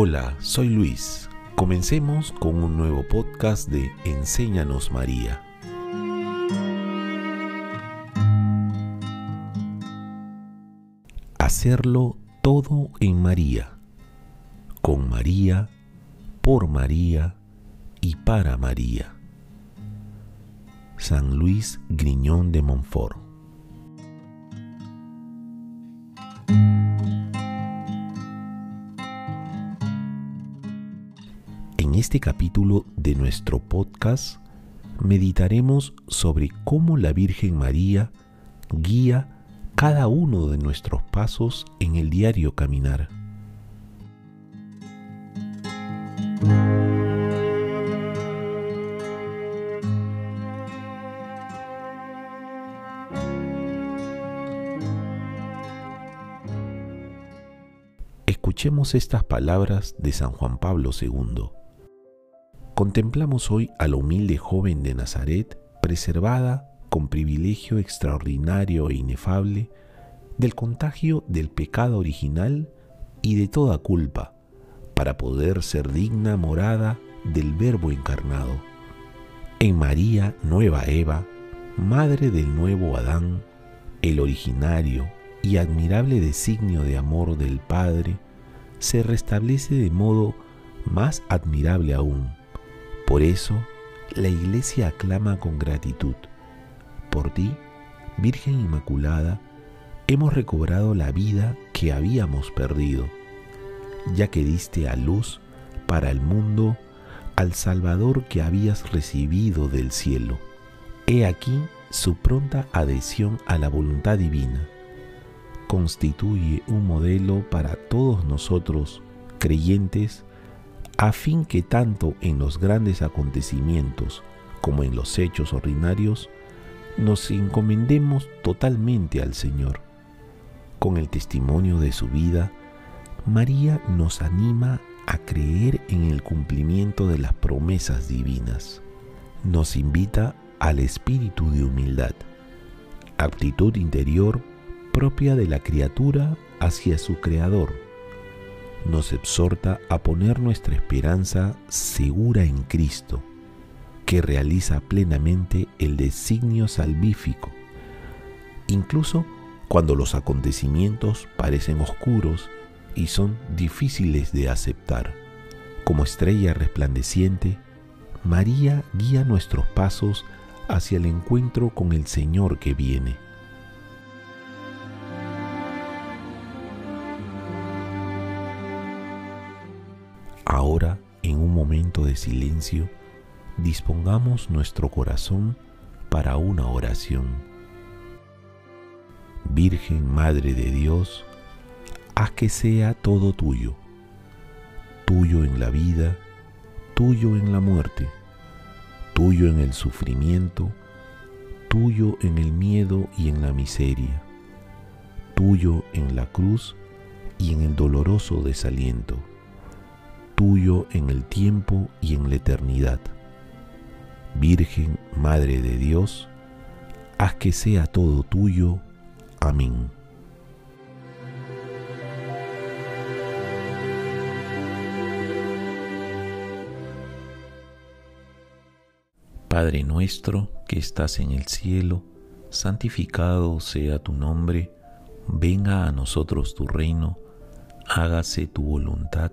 Hola, soy Luis. Comencemos con un nuevo podcast de Enséñanos María. Hacerlo todo en María, con María, por María y para María. San Luis Griñón de Montfort En este capítulo de nuestro podcast meditaremos sobre cómo la Virgen María guía cada uno de nuestros pasos en el diario caminar. Escuchemos estas palabras de San Juan Pablo II. Contemplamos hoy a la humilde joven de Nazaret, preservada con privilegio extraordinario e inefable del contagio del pecado original y de toda culpa, para poder ser digna morada del Verbo encarnado. En María, nueva Eva, madre del nuevo Adán, el originario y admirable designio de amor del Padre, se restablece de modo más admirable aún por eso, la iglesia aclama con gratitud. Por ti, Virgen Inmaculada, hemos recobrado la vida que habíamos perdido, ya que diste a luz para el mundo al Salvador que habías recibido del cielo. He aquí su pronta adhesión a la voluntad divina. Constituye un modelo para todos nosotros, creyentes, a fin que tanto en los grandes acontecimientos como en los hechos ordinarios nos encomendemos totalmente al Señor. Con el testimonio de su vida, María nos anima a creer en el cumplimiento de las promesas divinas. Nos invita al espíritu de humildad, actitud interior propia de la criatura hacia su Creador nos exhorta a poner nuestra esperanza segura en Cristo, que realiza plenamente el designio salvífico, incluso cuando los acontecimientos parecen oscuros y son difíciles de aceptar. Como estrella resplandeciente, María guía nuestros pasos hacia el encuentro con el Señor que viene Ahora, en un momento de silencio, dispongamos nuestro corazón para una oración. Virgen Madre de Dios, haz que sea todo tuyo, tuyo en la vida, tuyo en la muerte, tuyo en el sufrimiento, tuyo en el miedo y en la miseria, tuyo en la cruz y en el doloroso desaliento tuyo en el tiempo y en la eternidad. Virgen Madre de Dios, haz que sea todo tuyo. Amén. Padre nuestro que estás en el cielo, santificado sea tu nombre, venga a nosotros tu reino, hágase tu voluntad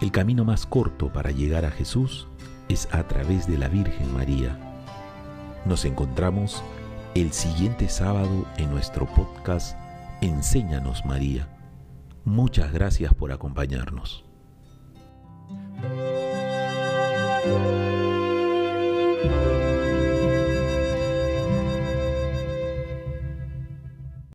El camino más corto para llegar a Jesús es a través de la Virgen María. Nos encontramos el siguiente sábado en nuestro podcast Enséñanos María. Muchas gracias por acompañarnos.